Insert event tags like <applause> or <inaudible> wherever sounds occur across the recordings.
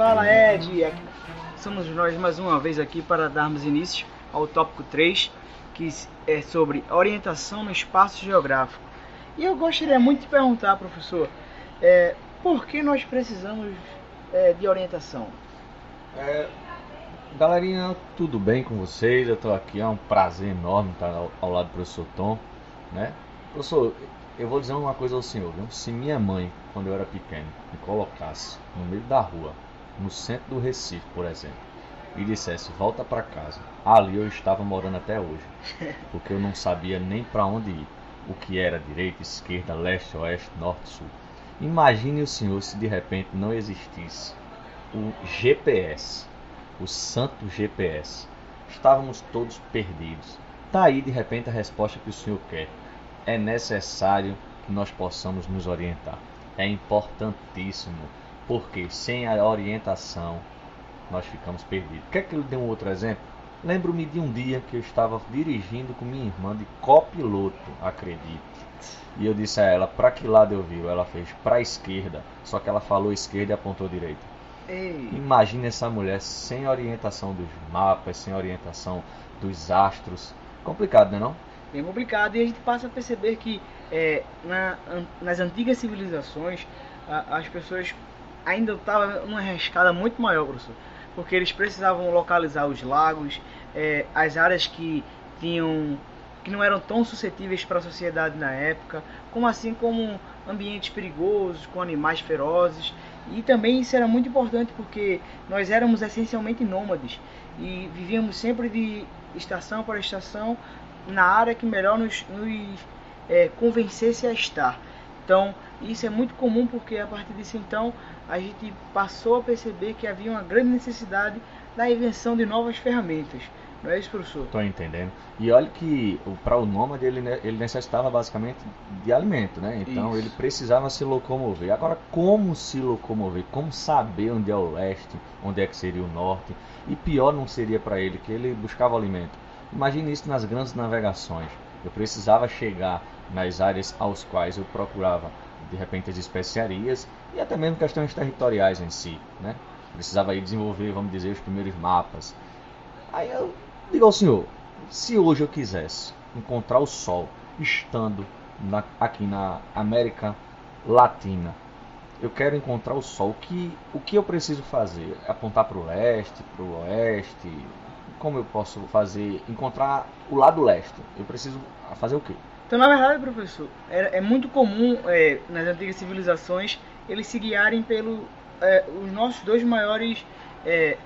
Fala Ed, somos nós mais uma vez aqui para darmos início ao tópico 3, que é sobre orientação no espaço geográfico. E eu gostaria muito de perguntar, professor, é, por que nós precisamos é, de orientação? É, galerinha, tudo bem com vocês? Eu estou aqui, é um prazer enorme estar ao, ao, lado do professor Tom. Né? Professor, eu vou dizer uma coisa ao senhor. Viu? Se minha mãe, quando eu era pequeno, me colocasse no meio da rua, no centro do Recife, por exemplo, e dissesse volta para casa, ali eu estava morando até hoje, <laughs> porque eu não sabia nem para onde ir, o que era direita, esquerda, leste, oeste, norte, sul. Imagine o senhor se de repente não existisse o GPS, o santo GPS. Estávamos todos perdidos. Tá aí de repente a resposta que o senhor quer. É necessário que nós possamos nos orientar. É importantíssimo, porque sem a orientação nós ficamos perdidos. Quer que eu dê um outro exemplo? Lembro-me de um dia que eu estava dirigindo com minha irmã de copiloto, acredite. E eu disse a ela, para que lado eu viro? Ela fez para a esquerda, só que ela falou esquerda e apontou direita. Ei. Imagine essa mulher sem orientação dos mapas, sem orientação dos astros. Complicado, não é não? Bem complicado. E a gente passa a perceber que é, na, nas antigas civilizações a, as pessoas ainda estavam numa rescada muito maior, professor. Porque eles precisavam localizar os lagos, é, as áreas que tinham que não eram tão suscetíveis para a sociedade na época, como assim como ambientes perigosos, com animais ferozes. E também isso era muito importante porque nós éramos essencialmente nômades e vivíamos sempre de estação para estação na área que melhor nos, nos é, convencesse a estar. Então, isso é muito comum porque a partir disso então a gente passou a perceber que havia uma grande necessidade da invenção de novas ferramentas. Não é isso, professor? Estou entendendo. E olha que para o nômade ele, ele necessitava basicamente de alimento, né? Então isso. ele precisava se locomover. Agora, como se locomover? Como saber onde é o leste, onde é que seria o norte? E pior não seria para ele que ele buscava alimento. Imagine isso nas grandes navegações. Eu precisava chegar nas áreas aos quais eu procurava de repente as especiarias e até mesmo questões territoriais em si, né? Precisava aí desenvolver, vamos dizer, os primeiros mapas. Aí eu digo ao senhor, se hoje eu quisesse encontrar o Sol estando na, aqui na América Latina, eu quero encontrar o Sol, o que, o que eu preciso fazer? Apontar para o leste, para o oeste? Como eu posso fazer? Encontrar o lado leste. Eu preciso fazer o quê? Então, na verdade, professor, é, é muito comum é, nas antigas civilizações eles se guiarem pelo é, os nossos dois maiores é,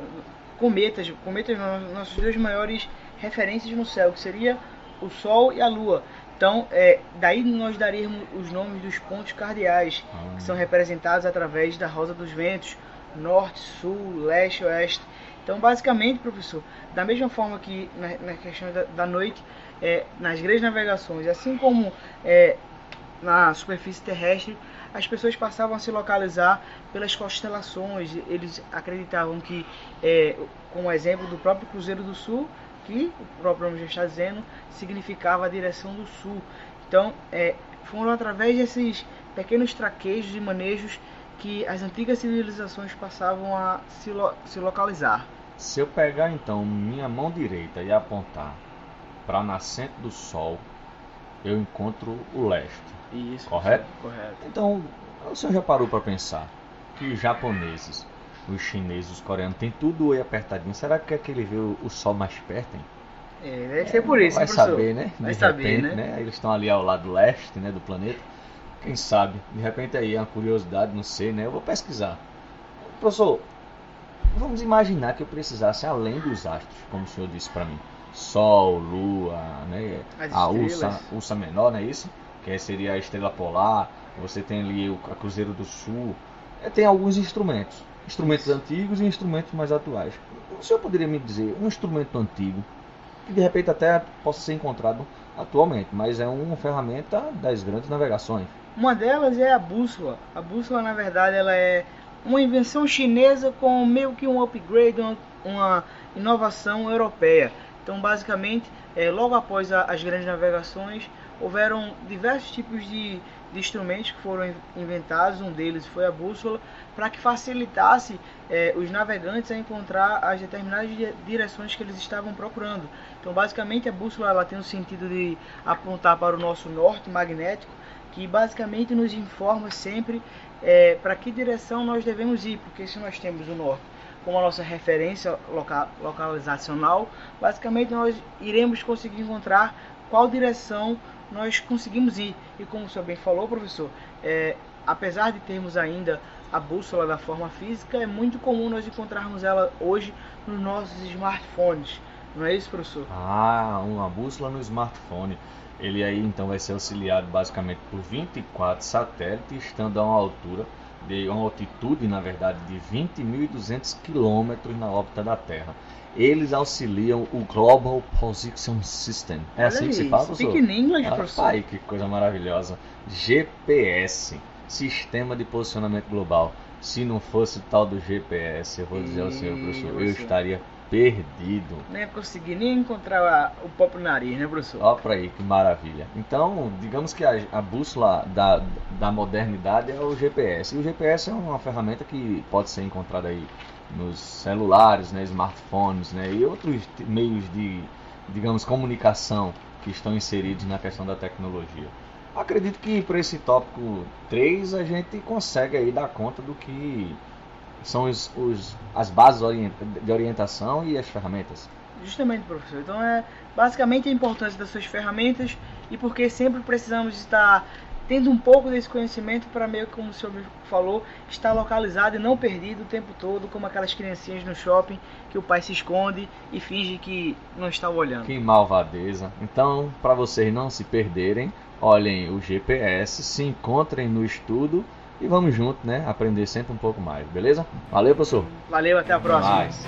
cometas, cometas nossos dois maiores referências no céu, que seria o Sol e a Lua. Então, é, daí nós daríamos os nomes dos pontos cardeais, que são representados através da rosa dos ventos, norte, sul, leste, oeste. Então, basicamente, professor, da mesma forma que na, na questão da, da noite, é, nas grandes navegações, assim como é, na superfície terrestre, as pessoas passavam a se localizar pelas constelações. Eles acreditavam que, é, como exemplo do próprio Cruzeiro do Sul, que o próprio nome já está dizendo, significava a direção do sul. Então, é, foram através desses pequenos traquejos e manejos que as antigas civilizações passavam a se, lo se localizar. Se eu pegar então minha mão direita e apontar para a nascente do sol, eu encontro o leste. Isso. Correto? Correto. Então, o senhor já parou para pensar que os japoneses, os chineses, os coreanos, tem tudo aí apertadinho. Será que é que ele vê o, o sol mais perto, hein? É, deve ser por isso, Vai professor. saber, né? De Vai repente, saber, né? né? Eles estão ali ao lado leste, né, do planeta. Quem sabe? De repente aí é uma curiosidade, não sei, né? Eu vou pesquisar. Professor, vamos imaginar que eu precisasse além dos astros, como o senhor disse para mim. Sol, Lua, né? As a. Ursa, Ursa Menor, não é isso? Que seria a estrela polar. Você tem ali o a Cruzeiro do Sul. É, Tem alguns instrumentos. Instrumentos antigos e instrumentos mais atuais. O senhor poderia me dizer um instrumento antigo que de repente até possa ser encontrado atualmente, mas é uma ferramenta das grandes navegações. Uma delas é a bússola. A bússola, na verdade, ela é uma invenção chinesa com meio que um upgrade, uma, uma inovação europeia. Então, basicamente, é, logo após a- as grandes navegações, houveram diversos tipos de, de instrumentos que foram inventados, um deles foi a bússola, para que facilitasse eh, os navegantes a encontrar as determinadas direções que eles estavam procurando. Então, basicamente, a bússola ela tem o sentido de apontar para o nosso norte magnético, que basicamente nos informa sempre eh, para que direção nós devemos ir, porque se nós temos o norte como a nossa referência local, localizacional, basicamente nós iremos conseguir encontrar qual direção nós conseguimos ir. E como o senhor bem falou, professor, é, apesar de termos ainda a bússola da forma física, é muito comum nós encontrarmos ela hoje nos nossos smartphones. Não é isso, professor? Ah, uma bússola no smartphone. Ele aí então vai ser auxiliado basicamente por 24 satélites, estando a uma altura de uma altitude, na verdade, de 20.200 quilômetros na órbita da Terra. Eles auxiliam o Global Position System. É Olha assim que se fala, professor? Speak in English, Ah, professor. pai, que coisa maravilhosa. GPS, Sistema de Posicionamento Global. Se não fosse o tal do GPS, eu vou dizer ao senhor, professor, eu estaria perdido. Nem ia conseguir nem encontrar o próprio nariz, né, professor? Ó pra aí, que maravilha. Então, digamos que a, a bússola da, da modernidade é o GPS. E o GPS é uma ferramenta que pode ser encontrada aí nos celulares, né, smartphones, né, e outros meios de, digamos, comunicação que estão inseridos na questão da tecnologia. Acredito que para esse tópico 3 a gente consegue aí dar conta do que são os, os- as bases de orientação e as ferramentas. Justamente, professor. Então é basicamente a importância das suas ferramentas e porque sempre precisamos estar tendo um pouco desse conhecimento para meio que, como o senhor me falou, estar localizado e não perdido o tempo todo, como aquelas criancinhas no shopping que o pai se esconde e finge que não está olhando. Que malvadeza. Então, para vocês não se perderem, olhem o GPS, se encontrem no estudo e vamos junto, né? Aprender sempre um pouco mais, beleza? Valeu, professor. Valeu, até a próxima. Mais.